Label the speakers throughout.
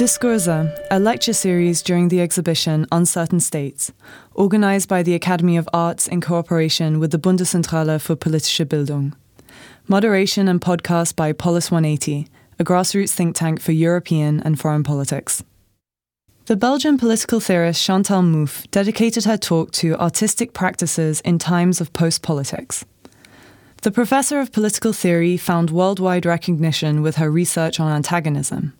Speaker 1: Diskurse, a lecture series during the exhibition Uncertain States, organized by the Academy of Arts in cooperation with the Bundeszentrale für politische Bildung. Moderation and podcast by Polis 180, a grassroots think tank for European and foreign politics. The Belgian political theorist Chantal Mouffe dedicated her talk to artistic practices in times of post politics. The professor of political theory found worldwide recognition with her research on antagonism.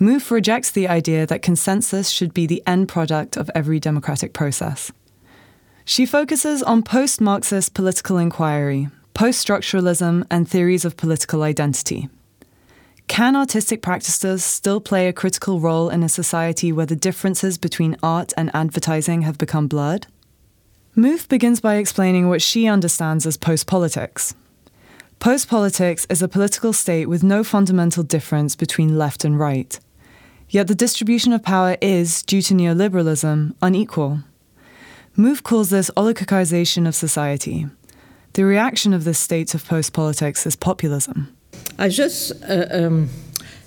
Speaker 1: Mouffe rejects the idea that consensus should be the end product of every democratic process. She focuses on post Marxist political inquiry, post structuralism, and theories of political identity. Can artistic practices still play a critical role in a society where the differences between art and advertising have become blurred? Mouffe begins by explaining what she understands as post politics. Post politics is a political state with no fundamental difference between left and right. Yet the distribution of power is, due to neoliberalism, unequal. Mouffe calls this oligarchization of society. The reaction of this state of post politics is populism.
Speaker 2: I just uh, um,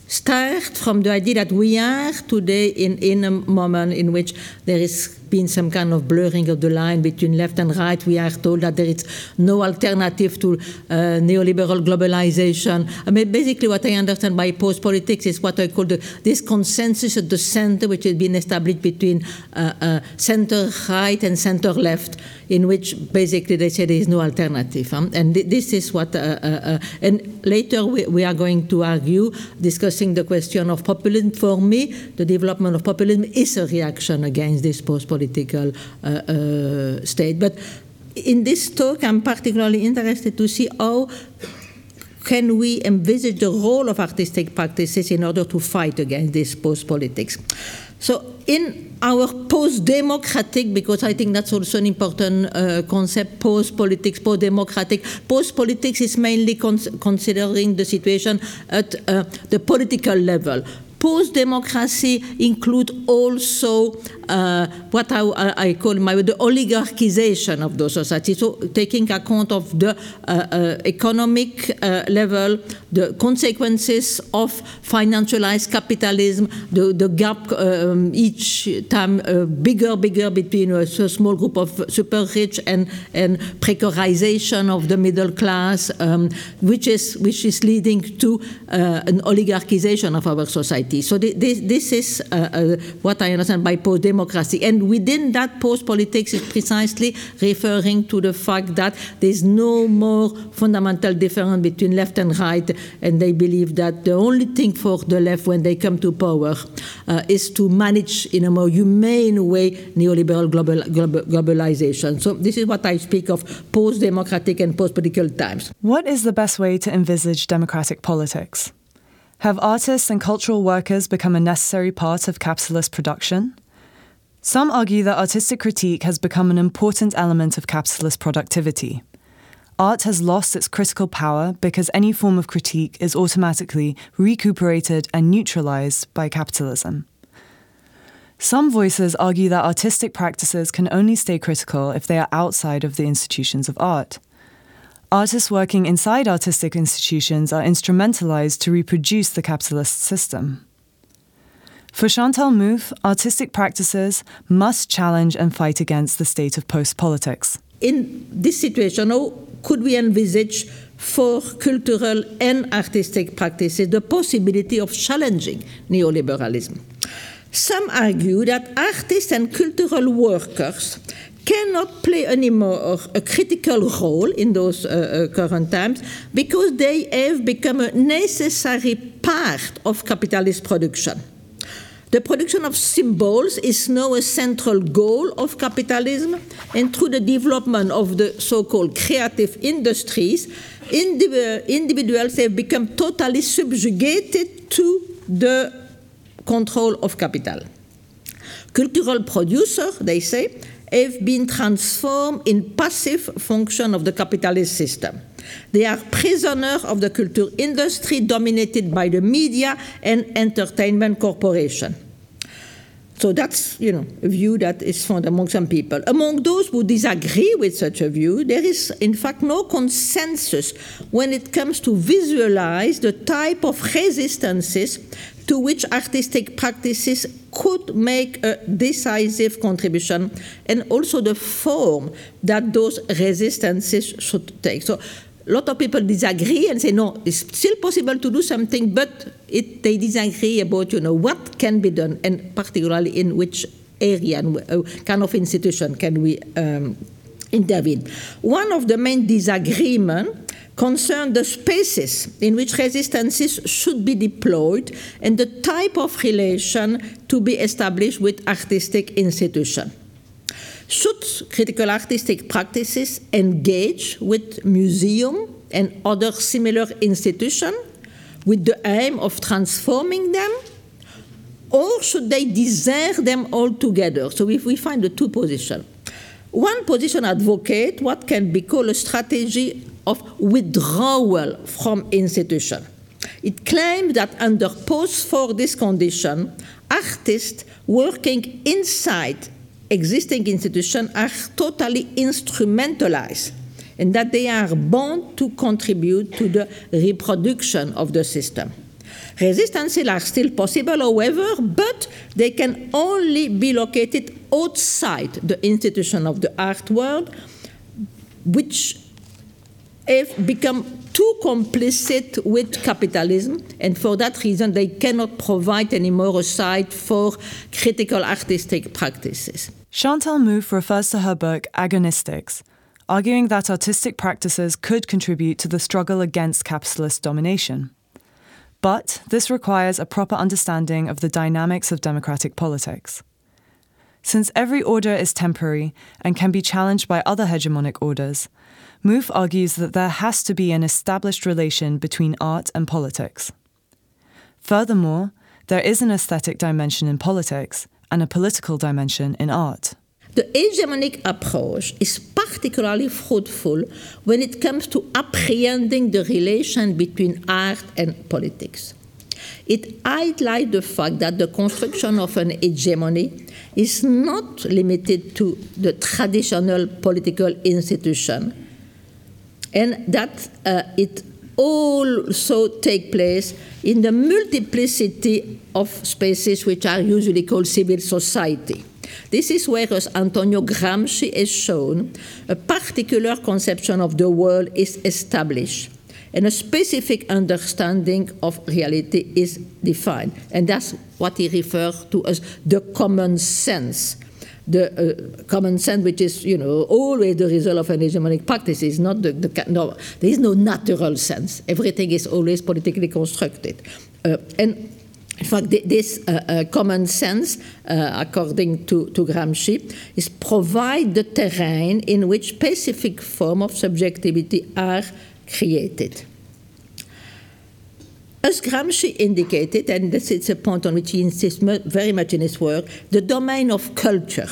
Speaker 2: start from the idea that we are today in, in a moment in which there is been some kind of blurring of the line between left and right. We are told that there is no alternative to uh, neoliberal globalization. I mean, basically, what I understand by post politics is what I call the, this consensus at the center, which has been established between uh, uh, center right and center left, in which basically they say there is no alternative. And th this is what, uh, uh, uh, and later we, we are going to argue, discussing the question of populism. For me, the development of populism is a reaction against this post politics political uh, uh, state. But in this talk, I'm particularly interested to see how can we envisage the role of artistic practices in order to fight against this post politics. So, in our post democratic, because I think that's also an important uh, concept post politics, post democratic. Post politics is mainly cons considering the situation at uh, the political level post democracy include also uh, what I, I, call my the oligarchization of those societies. So taking account of the uh, uh, economic uh, level, the consequences of financialized capitalism, the, the gap um, each time uh, bigger, bigger between a, small group of super rich and, and precarization of the middle class, um, which is which is leading to an oligarchization of our society. So this, this is what I understand by post democracy. And within that, post politics is precisely referring to the fact that there's no more fundamental difference between left and right, and they believe that the only thing for the left when they come to power uh, is to manage in a more humane way neoliberal global, global, globalization. So this is what I speak of post democratic and post political times.
Speaker 1: What is the best way to envisage democratic politics? Have artists and cultural workers become a necessary part of capitalist production? Some argue that artistic critique has become an important element of capitalist productivity. Art has lost its critical power because any form of critique is automatically recuperated and neutralized by capitalism. Some voices argue that artistic practices can only stay critical if they are outside of the institutions of art. Artists working inside artistic institutions are instrumentalized to reproduce the capitalist system. For Chantal Mouffe, artistic practices must challenge and fight against the state of post politics.
Speaker 2: In this situation, how could we envisage for cultural and artistic practices the possibility of challenging neoliberalism? Some argue that artists and cultural workers cannot play anymore a critical role in those uh, uh, current times because they have become a necessary part of capitalist production. The production of symbols is now a central goal of capitalism, and through the development of the so called creative industries, individuals have become totally subjugated to the control of capital. Cultural producers, they say, have been transformed in passive function of the capitalist system. They are prisoners of the culture industry dominated by the media and entertainment corporation. So that's, you know, a view that is found among some people. Among those who disagree with such a view, there is in fact no consensus when it comes to visualize the type of resistances to which artistic practices could make a decisive contribution and also the form that those resistances should take. So a lot of people disagree and say, no, it's still possible to do something, but it, they disagree about, you know, what can be done, and particularly in which area and uh, kind of institution can we um, intervene. One of the main disagreements concern the spaces in which resistances should be deployed and the type of relation to be established with artistic institutions. Should critical artistic practices engage with museum and other similar institutions with the aim of transforming them? Or should they desert them altogether? So if we find the two positions. One position advocate what can be called a strategy of withdrawal from institution. It claims that under post Fordist condition, artists working inside existing institutions are totally instrumentalized and that they are bound to contribute to the reproduction of the system. Resistances are still possible, however, but they can only be located outside the institution of the art world, which have become too complicit with capitalism, and for that reason, they cannot provide anymore a site for critical artistic practices.
Speaker 1: Chantal Mouffe refers to her book Agonistics, arguing that artistic practices could contribute to the struggle against capitalist domination. But this requires a proper understanding of the dynamics of democratic politics. Since every order is temporary and can be challenged by other hegemonic orders, Mouffe argues that there has to be an established relation between art and politics. Furthermore, there is an aesthetic dimension in politics and a political dimension in art.
Speaker 2: The hegemonic approach is particularly fruitful when it comes to apprehending the relation between art and politics. It highlights the fact that the construction of an hegemony is not limited to the traditional political institution, and that uh, it also take place in the multiplicity of spaces which are usually called civil society. This is where, as Antonio Gramsci has shown, a particular conception of the world is established and a specific understanding of reality is defined. And that's what he refers to as the common sense the uh, common sense, which is, you know, always the result of an hegemonic practice, is not the, the no, there is no natural sense. Everything is always politically constructed. Uh, and in fact, this uh, uh, common sense, uh, according to, to Gramsci, is provide the terrain in which specific forms of subjectivity are created. As Gramsci indicated, and this is a point on which he insists very much in his work, the domain of culture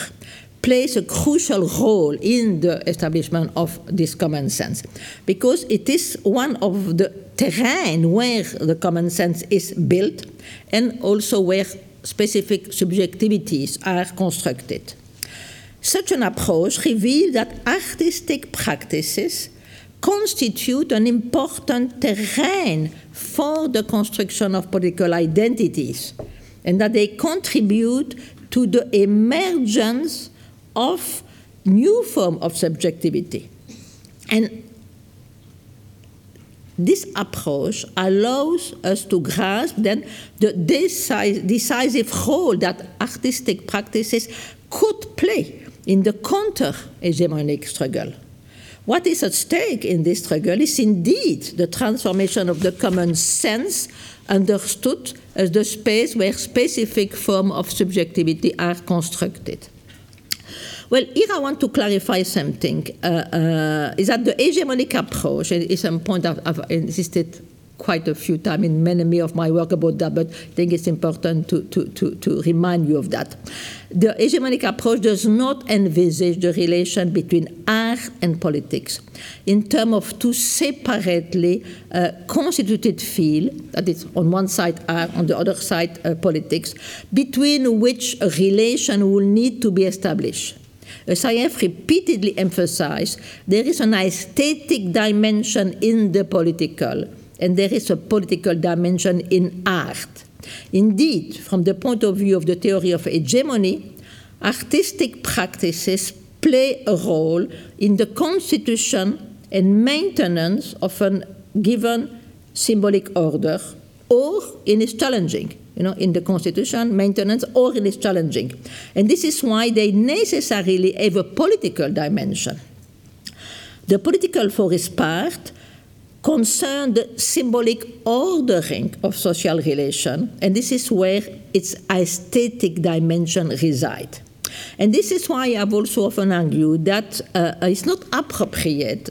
Speaker 2: plays a crucial role in the establishment of this common sense because it is one of the terrain where the common sense is built and also where specific subjectivities are constructed. Such an approach reveals that artistic practices constitute an important terrain for the construction of political identities and that they contribute to the emergence of new form of subjectivity. And this approach allows us to grasp then the decisive role that artistic practices could play in the counter-hegemonic struggle. What is at stake in this struggle is indeed the transformation of the common sense understood as the space where specific forms of subjectivity are constructed. Well, here I want to clarify something. Uh, uh, is that the hegemonic approach, is a point I've, I've insisted quite a few times in many of my work about that, but I think it's important to, to, to, to remind you of that. The hegemonic approach does not envisage the relation between art and politics in terms of two separately uh, constituted fields, that is on one side art, on the other side uh, politics, between which a relation will need to be established. As I have repeatedly emphasized, there is an aesthetic dimension in the political and there is a political dimension in art. Indeed, from the point of view of the theory of hegemony, artistic practices play a role in the constitution and maintenance of a given symbolic order or in its challenging you know, in the constitution, maintenance, or in its challenging. And this is why they necessarily have a political dimension. The political, for its part, concern the symbolic ordering of social relation, and this is where its aesthetic dimension resides. And this is why I've also often argued that uh, it's not appropriate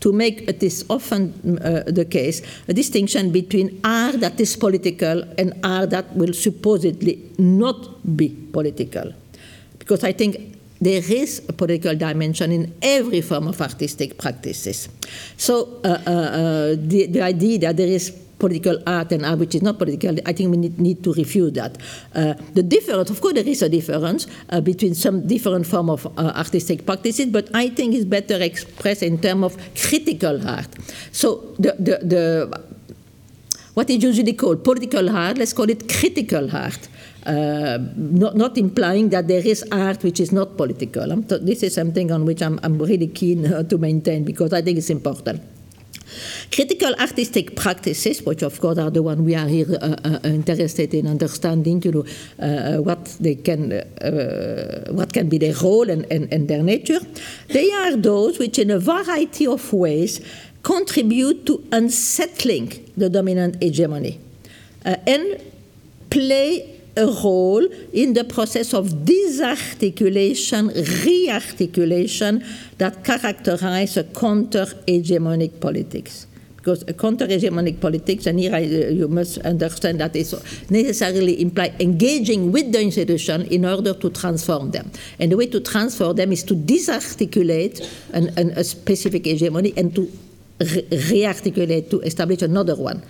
Speaker 2: to make, it is often uh, the case, a distinction between art that is political and art that will supposedly not be political. Because I think there is a political dimension in every form of artistic practices. So uh, uh, uh the, the idea that there is political art and art which is not political, I think we need, need to refute that. Uh, the difference, of course, there is a difference uh, between some different form of uh, artistic practices, but I think it's better expressed in terms of critical art. So the, the, the what is usually called political art, let's call it critical art. Uh, not, not, implying that there is art which is not political. this is something on which I'm, I'm really keen uh, to maintain because I think it's important. Critical artistic practices, which of course are the one we are here uh, uh, interested in understanding, you know, uh, what they can, what can be their role and, and, and their nature, they are those which, in a variety of ways, contribute to unsettling the dominant hegemony and play a role in the process of disarticulation, rearticulation that characterize a counter-hegemonic politics. Because a counter-hegemonic politics, and here I, uh, you must understand that it necessarily imply engaging with the institution in order to transform them. And the way to transform them is to disarticulate an, an, a specific hegemony and to re- rearticulate, to establish another one.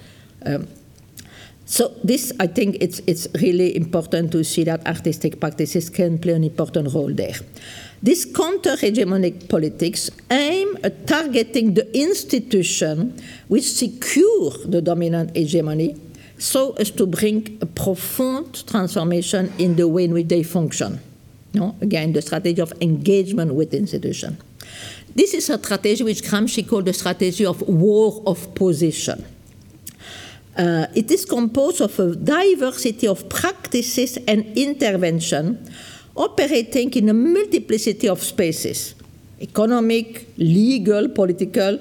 Speaker 2: Um, so this, I think, it's it's really important to see that artistic practices can play an important role there. This counter-hegemonic politics aim at targeting the institution which secure the dominant hegemony so as to bring a profound transformation in the way in which they function. No? Again, the strategy of engagement with institution. This is a strategy which Gramsci called the strategy of war of position. Uh, it is composed of a diversity of practices and intervention operating in a multiplicity of spaces economic, legal, political,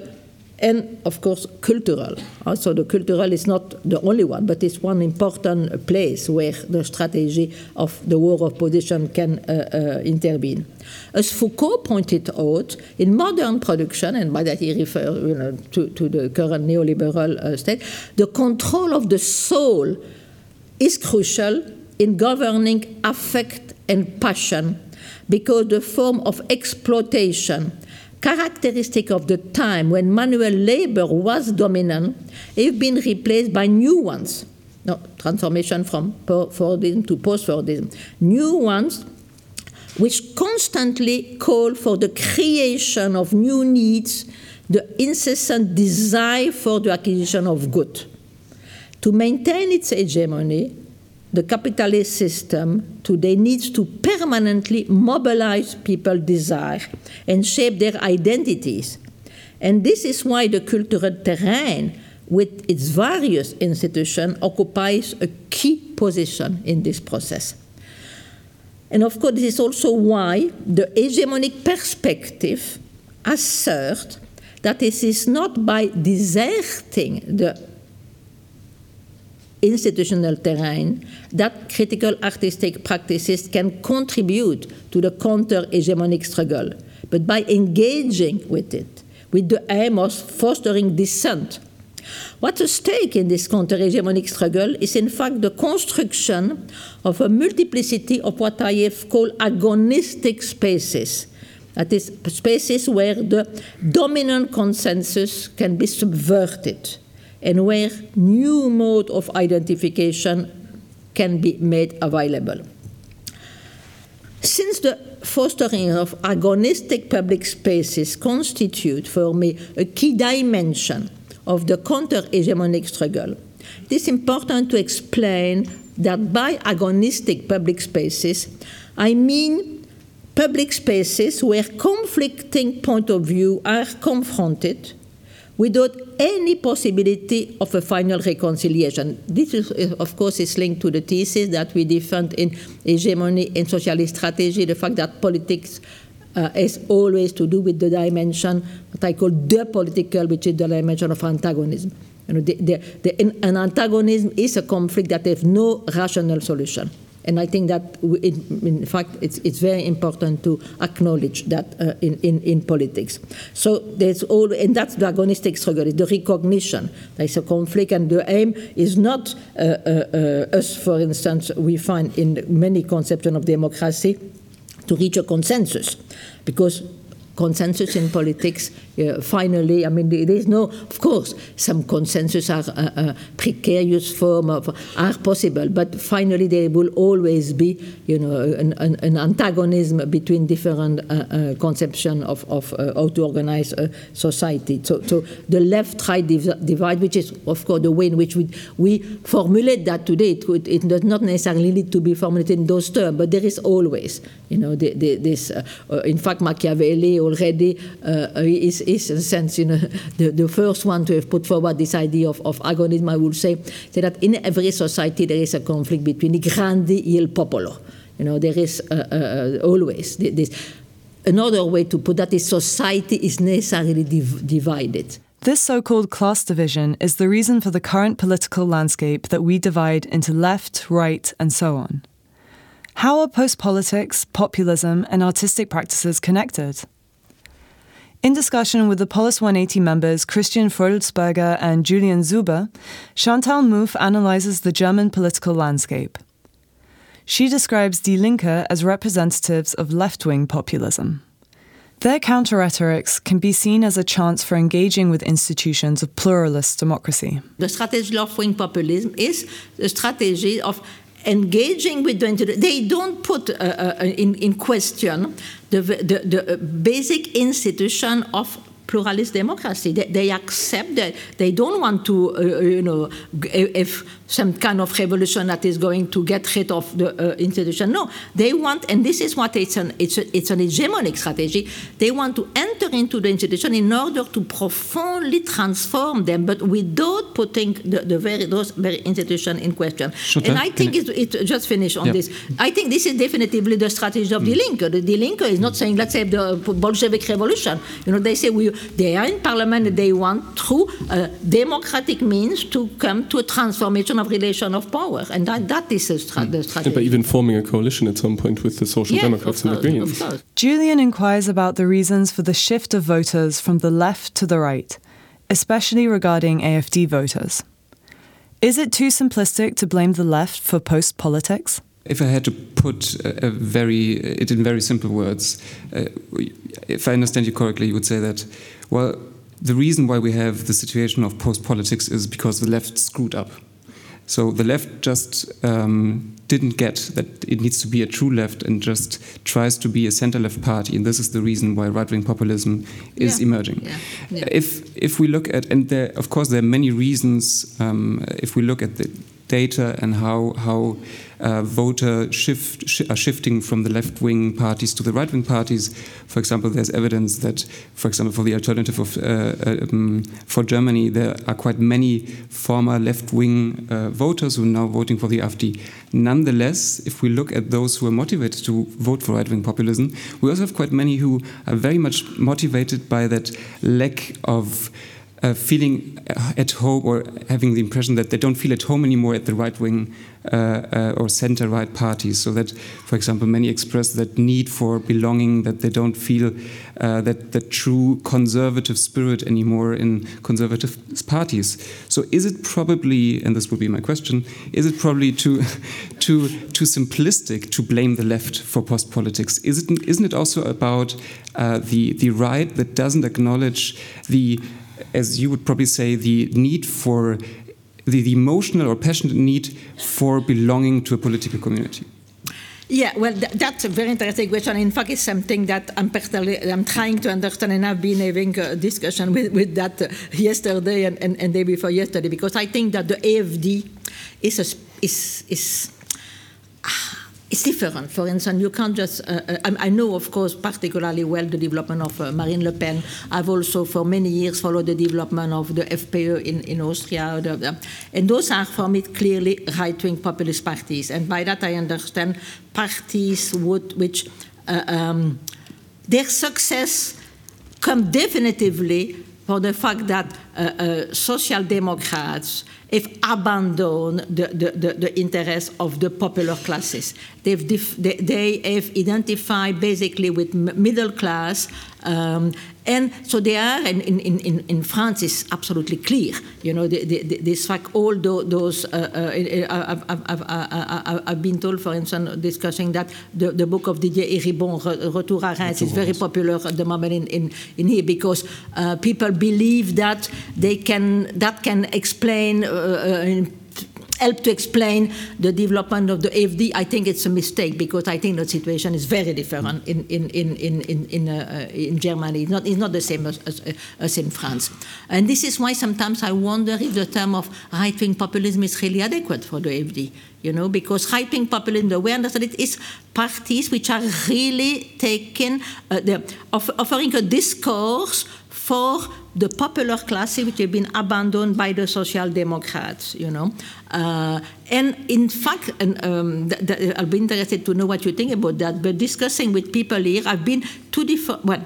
Speaker 2: and of course cultural. Also, the cultural is not the only one, but it's one important place where the strategy of the war of position can uh, uh, intervene. As Foucault pointed out, in modern production, and by that he refers you know, to, to, the current neoliberal uh, state, the control of the soul is crucial in governing affect and passion because the form of exploitation characteristic of the time when manual labor was dominant have been replaced by new ones. No, transformation from Fordism to post Fordism. New ones which constantly call for the creation of new needs, the incessant desire for the acquisition of good. To maintain its hegemony, the capitalist system today needs to permanently mobilize people's desire and shape their identities. And this is why the cultural terrain, with its various institutions, occupies a key position in this process. And of course, this is also why the hegemonic perspective asserts that it is not by deserting the institutional terrain that critical artistic practices can contribute to the counter hegemonic struggle, but by engaging with it, with the aim of fostering dissent. What's at stake in this counter hegemonic struggle is, in fact, the construction of a multiplicity of what I have called agonistic spaces. That is, spaces where the dominant consensus can be subverted and where new mode of identification can be made available. Since the fostering of agonistic public spaces constitute for me a key dimension of the counter-hegemonic struggle, it is important to explain that by agonistic public spaces, I mean public spaces where conflicting point of view are confronted without any possibility of a final reconciliation. This, is, of course, is linked to the thesis that we defend in hegemony and socialist strategy, the fact that politics uh, has always to do with the dimension, what I call the political, which is the dimension of antagonism. You know, the, the, the, an antagonism is a conflict that has no rational solution. And I think that, in fact, it's, it's very important to acknowledge that uh, in, in, in politics. So there's all, and that's the agonistic struggle, the recognition. There's a conflict, and the aim is not uh, uh, uh us, for instance, we find in many conceptions of democracy, to reach a consensus, because consensus in politics uh, finally, I mean, there is no, of course, some consensus are uh, uh, precarious form of are possible, but finally there will always be, you know, an, an, an antagonism between different uh, conception of, of how to organize a society. So, so the left-right div divide, which is, of course, the way in which we, we formulate that today, it, could, it does not necessarily need to be formulated in those terms, but there is always, you know, the, the, this, in fact, Machiavelli already is is, in a sense, you know, the, the first one to have put forward this idea of, of agonism, I would say, say that in every society there is a conflict between il grandi e il popolo. You know, there is uh, uh, always this. Another way to put that is society is necessarily div divided.
Speaker 1: This so called class division is the reason for the current political landscape that we divide into left, right, and so on. How are post politics, populism, and artistic practices connected? In discussion with the Polis 180 members Christian Freudelsberger and Julian Zuber, Chantal Mouffe analyzes the German political landscape. She describes Die Linke as representatives of left wing populism. Their counter rhetorics can be seen as a chance for engaging with institutions of pluralist democracy.
Speaker 2: The strategy of left wing populism is the strategy of engaging with the they don't put uh, uh, in, in question the, the, the basic institution of pluralist democracy. They, they, accept that they don't want to, uh, you know, if some kind of revolution that is going to get rid of the uh, institution. No, they want, and this is what it's an, it's, a, it's an hegemonic strategy, they want to enter into the institution in order to profoundly transform them, but without putting the, the very, those very institution in question. and I think it, it, just finish on yeah. this. I think this is definitively the strategy of mm. Die Linke. The Die Linke is not saying, let's say, the Bolshevik revolution. You know, they say we, they are in parliament, they want through uh, democratic means to come to a transformation of relation of power, and that, that is stra- the strategy.
Speaker 3: Yeah, but even forming a coalition at some point with the Social yes, Democrats and the Greens.
Speaker 1: Julian inquires about the reasons for the shift of voters from the left to the right, especially regarding AFD voters. Is it too simplistic to blame the left for post politics?
Speaker 4: If I had to put a, a very it in very simple words, uh, if I understand you correctly, you would say that well, the reason why we have the situation of post politics is because the left screwed up. So the left just um, didn't get that it needs to be a true left and just tries to be a center left party. And this is the reason why right wing populism is yeah. emerging. Yeah. Yeah. If, if we look at, and there, of course, there are many reasons, um, if we look at the data and how, how uh, voter shift sh are shifting from the left-wing parties to the right-wing parties. For example, there's evidence that, for example, for the alternative of uh, um, for Germany, there are quite many former left-wing uh, voters who are now voting for the AfD. Nonetheless, if we look at those who are motivated to vote for right-wing populism, we also have quite many who are very much motivated by that lack of uh, feeling at home or having the impression that they don't feel at home anymore at the right wing uh, uh, or center right parties. So that, for example, many express that need for belonging, that they don't feel uh, that the true conservative spirit anymore in conservative parties. So is it probably, and this would be my question, is it probably too too too simplistic to blame the left for post politics? Is it isn't it also about uh, the the right that doesn't acknowledge the as you would probably say, the need for the, the emotional or passionate need for belonging to a political community?
Speaker 2: Yeah, well, th that's a very interesting question. In fact, it's something that I'm I'm trying to understand, and I've been having a discussion with, with that uh, yesterday and, and, and day before yesterday, because I think that the AFD is a is, is it's different. For instance, you can't just. Uh, uh, I, I, know, of course, particularly well the development of uh, Marine Le Pen. I've also, for many years, followed the development of the FPÖ in, in Austria. The, the, and those are, for me, clearly right wing populist parties. And by that, I understand parties would, which uh, um, their success come definitively for the fact that uh, uh, social democrats have abandoned the, the, the, the interests of the popular classes. They've they, they, have identified basically with middle class um, and so they are, and in, in, in France it's absolutely clear. You know, this fact, all those, uh, uh, I've, I've, I've, been told, for instance, discussing that the, the book of Didier Eribon, Retour à Reims, is very popular at the moment in, in, in here because uh, people believe that they can, that can explain uh, uh help to explain the development of the AFD, I think it's a mistake because I think the situation is very different in, in, in, in, in, in, uh, in Germany. It's not, it's not the same as, as, as, in France. And this is why sometimes I wonder if the term of right wing populism is really adequate for the AFD. You know, because wing populism, I understand it, is parties which are really taking, uh, offering a discourse for the popular class which have been abandoned by the social democrats you know. Uh, and in fact and um, th- th- i'll be interested to know what you think about that but discussing with people here i've been two different well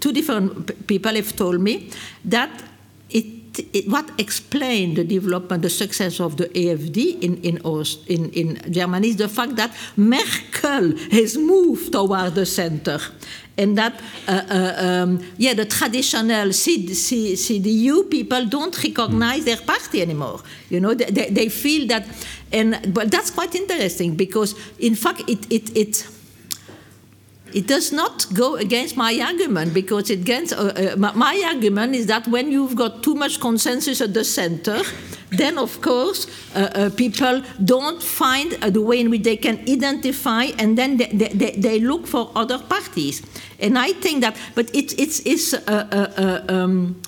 Speaker 2: two different people have told me that it it, what explained the development, the success of the AFD in, in, in, in Germany is the fact that Merkel has moved toward the center. And that, uh, uh, um, yeah, the traditional CDU people don't recognize their party anymore. You know, they, they feel that, and but that's quite interesting because, in fact, it, it, it it does not go against my argument because it gets, uh, uh, my argument is that when you've got too much consensus at the center, then of course uh, uh people don't find uh, the way in which they can identify and then they, they, they, look for other parties. And I think that, but it, it's, it's uh, um,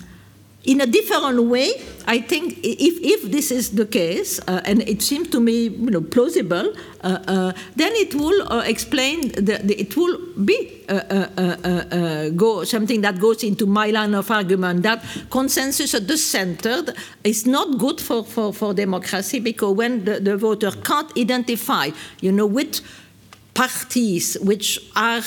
Speaker 2: in a different way, I think if, if this is the case, uh, and it seems to me you know, plausible, uh, uh, then it will uh, explain, the, the, it will be uh, uh, go, something that goes into my line of argument that consensus at the center is not good for, for, for democracy because when the, the voter can't identify, you know, which parties which are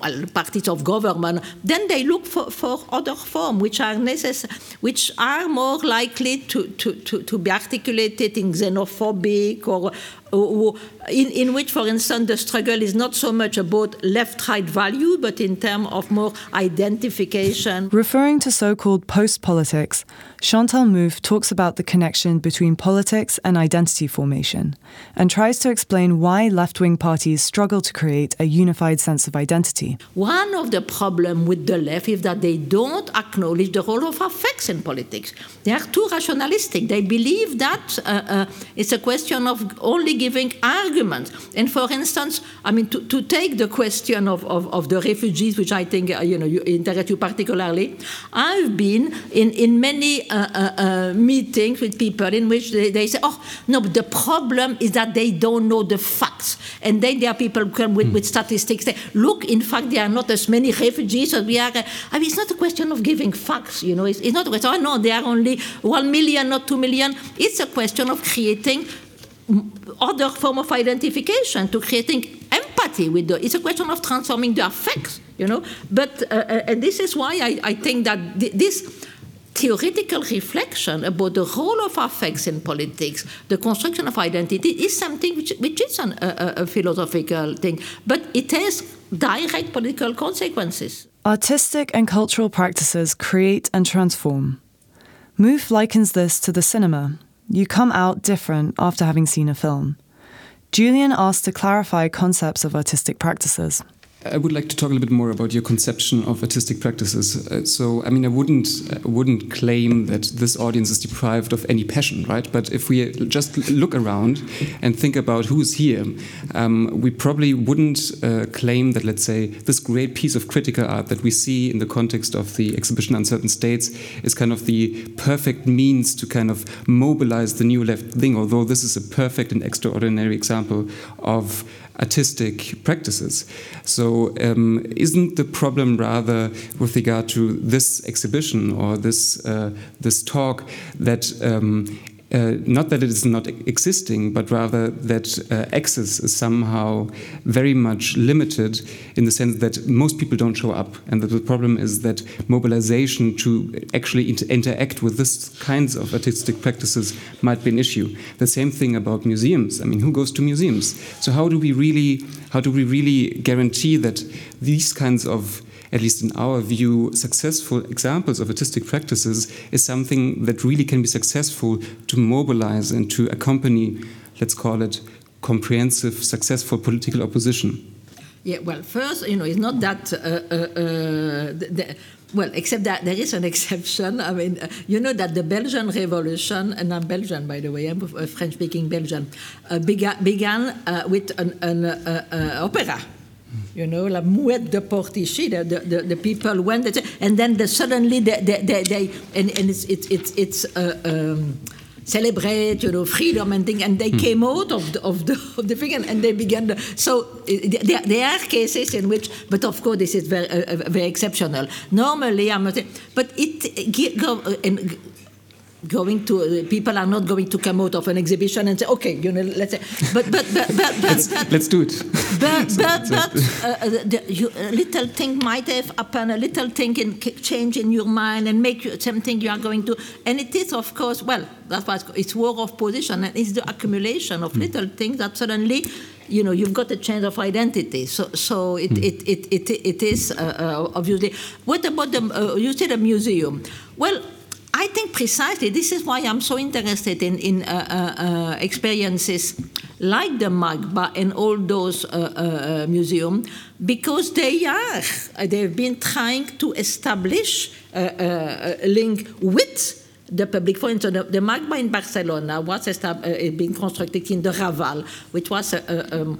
Speaker 2: well, parties of government, then they look for, for other forms which are necessary, which are more likely to, to, to, to be articulated in xenophobic or in, in which, for instance, the struggle is not so much about left right value, but in terms of more identification.
Speaker 1: Referring to so called post politics, Chantal Mouffe talks about the connection between politics and identity formation and tries to explain why left wing parties struggle to create a unified sense of identity.
Speaker 2: One of the problems with the left is that they don't acknowledge the role of affects in politics. They are too rationalistic. They believe that uh, uh, it's a question of only giving arguments. And for instance, I mean, to, to take the question of, of, of, the refugees, which I think uh, you know you interest you particularly, I've been in, in many uh, uh, uh, meetings with people in which they, they, say, oh, no, but the problem is that they don't know the facts. And then there are people who come with, mm. with statistics. They, look, in fact, there are not as many refugees as we are. I mean, it's not a question of giving facts, you know. It's, it's not a question, oh, no, there are only one million, not two million. It's a question of creating other form of identification, to creating empathy with the. It's a question of transforming the affects, you know. But uh, uh and this is why I, I think that th this theoretical reflection about the role of affects in politics, the construction of identity, is something which, which is an, a, a philosophical thing, but it has direct political consequences.
Speaker 1: Artistic and cultural practices create and transform. Mouffe likens this to the cinema, you come out different after having seen a film. Julian asked to clarify concepts of artistic practices.
Speaker 4: I would like to talk a little bit more about your conception of artistic practices. Uh, so, I mean, I wouldn't uh, wouldn't claim that this audience is deprived of any passion, right? But if we just look around and think about who's here, um, we probably wouldn't uh, claim that, let's say, this great piece of critical art that we see in the context of the exhibition Uncertain States is kind of the perfect means to kind of mobilize the new left thing. Although this is a perfect and extraordinary example of artistic practices. So, um, isn't the problem rather with regard to this exhibition or this uh, this talk that um, uh, not that it is not existing, but rather that uh, access is somehow very much limited in the sense that most people don't show up. And that the problem is that mobilization to actually inter interact with this kinds of artistic practices might be an issue. The same thing about museums. I mean, who goes to museums? So how do we really, how do we really guarantee that these kinds of at least in our view, successful examples of artistic practices is something that really can be successful to mobilize and to accompany, let's call it, comprehensive, successful political opposition.
Speaker 2: Yeah, well, first, you know, it's not that. Uh, uh, uh, the, well, except that there is an exception. I mean, uh, you know that the Belgian Revolution, and I'm Belgian, by the way, I'm a French-speaking Belgian, uh, began, began uh, with an, an opera you know, la muette de Portici, the, the, the, people went, and then the, suddenly they, they, they, they, and, and it's, it's, it's, it's uh, um, celebrate, you know, freedom and thing, and they mm. came out of the, of the, of the thing and, and they began. The, so there, there are cases in which, but of course this is very, uh, very exceptional. Normally, I'm not, but it, and, going to uh, people are not going to come out of an exhibition and say okay you know let's say but but but but, but
Speaker 4: let's,
Speaker 2: but,
Speaker 4: let's do it
Speaker 2: but but, but uh, uh, the, you, a little thing might have happened a little thing can change in your mind and make you something you are going to and it is of course well that's why it's war of position and it's the accumulation of mm. little things that suddenly you know you've got a change of identity so so it mm. it, it, it, it is uh, uh, obviously what about the uh, you said a museum well I think precisely this is why I'm so interested in, in uh, uh, uh experiences like the MACBA and all those uh, uh museums because they are, they've been trying to establish a link with the public. For instance, the, the MACBA in Barcelona was being constructed in the Raval, which was a, a, a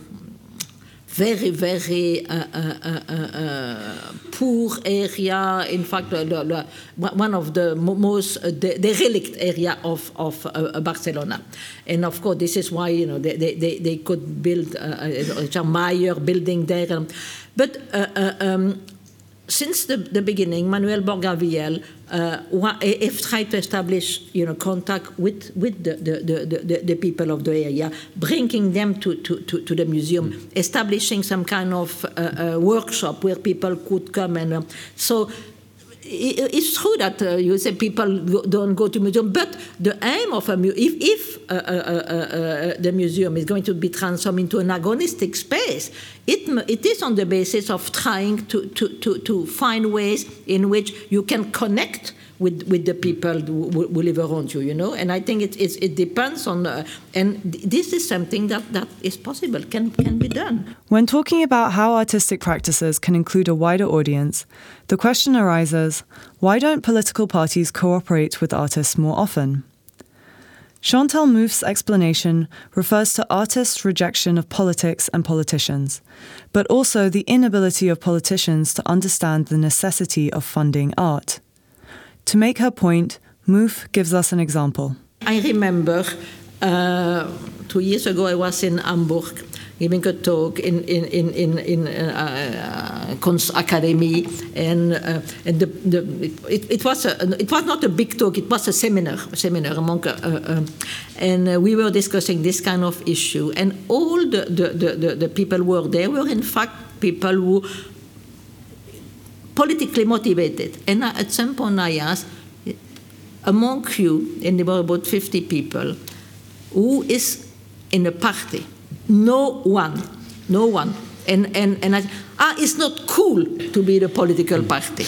Speaker 2: very, very uh uh, uh, uh, uh, poor area. In fact, one of the most uh, derelict area of, of Barcelona. And of course, this is why you know they, they, they could build a Meier building there. But um, since the, the, beginning, Manuel Borja-Villel uh, tried to establish you know, contact with, with the, the, the, the, people of the area, bringing them to, to, to, to the museum, establishing some kind of uh, uh, workshop where people could come. and uh, So it's true that uh, you say people don't go to museum, but the aim of a museum, if, if uh, uh, uh, uh, the museum is going to be transformed into an agonistic space, it, it is on the basis of trying to, to, to, to find ways in which you can connect with, with the people who, who live around you, you know. And I think it, it, it depends on, uh, and this is something that, that is possible, can, can be done.
Speaker 1: When talking about how artistic practices can include a wider audience, the question arises why don't political parties cooperate with artists more often? Chantal Mouffe's explanation refers to artists' rejection of politics and politicians, but also the inability of politicians to understand the necessity of funding art. To make her point, Mouffe gives us an example.
Speaker 2: I remember uh, two years ago I was in Hamburg giving a talk in in in in, in uh, uh, academy and uh, and the, the it, it, was a, it was not a big talk it was a seminar a seminar among uh, uh, and uh, we were discussing this kind of issue and all the the, the, the people who were there were in fact people who politically motivated. And at some point I asked, among you, and there were about 50 people, who is in a party? No one. No one. And, and, and I ah, it's not cool to be the political party.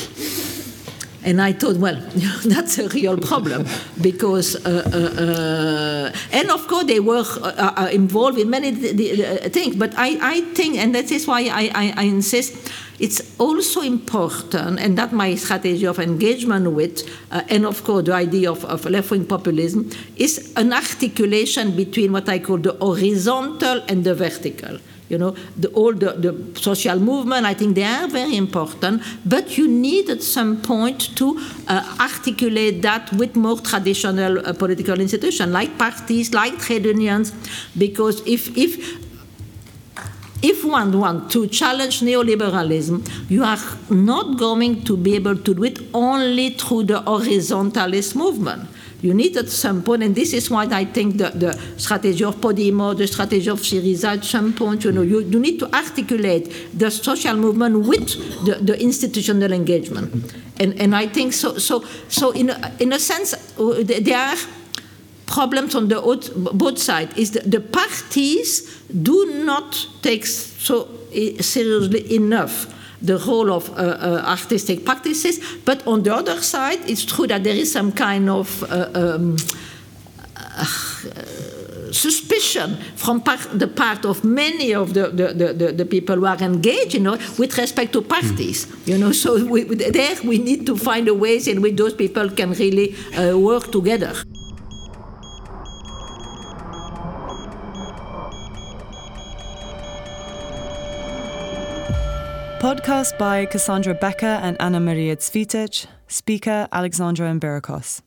Speaker 2: And I thought, well, that's a real problem because, uh, uh, uh, and of course, they were uh, uh, involved in many things. But I, I think, and that is why I, I, I insist it's also important, and that my strategy of engagement with, uh, and of course the idea of, of left wing populism, is an articulation between what I call the horizontal and the vertical. You know, the, all the, the social movement, I think they are very important, but you need at some point to uh, articulate that with more traditional uh, political institutions like parties, like trade unions, because if, if if one wants to challenge neoliberalism, you are not going to be able to do it only through the horizontalist movement. You need at some point, and this is why I think the, the strategy of Podemos, the strategy of Syriza, at some point, you know, you, you need to articulate the social movement with the, the institutional engagement. And, and I think so, so, so in, a, in a sense, uh, there are problems on the both sides is the, the parties do not take so seriously enough the role of uh, uh, artistic practices, but on the other side, it's true that there is some kind of uh, um, uh, suspicion from part, the part of many of the, the, the, the, people who are engaged you know, with respect to parties. You know, so we, there we need to find a ways in which those people can really uh, work together.
Speaker 1: Podcast by Cassandra Becker and Anna Maria Cvitic. Speaker Alexandra Imberikos.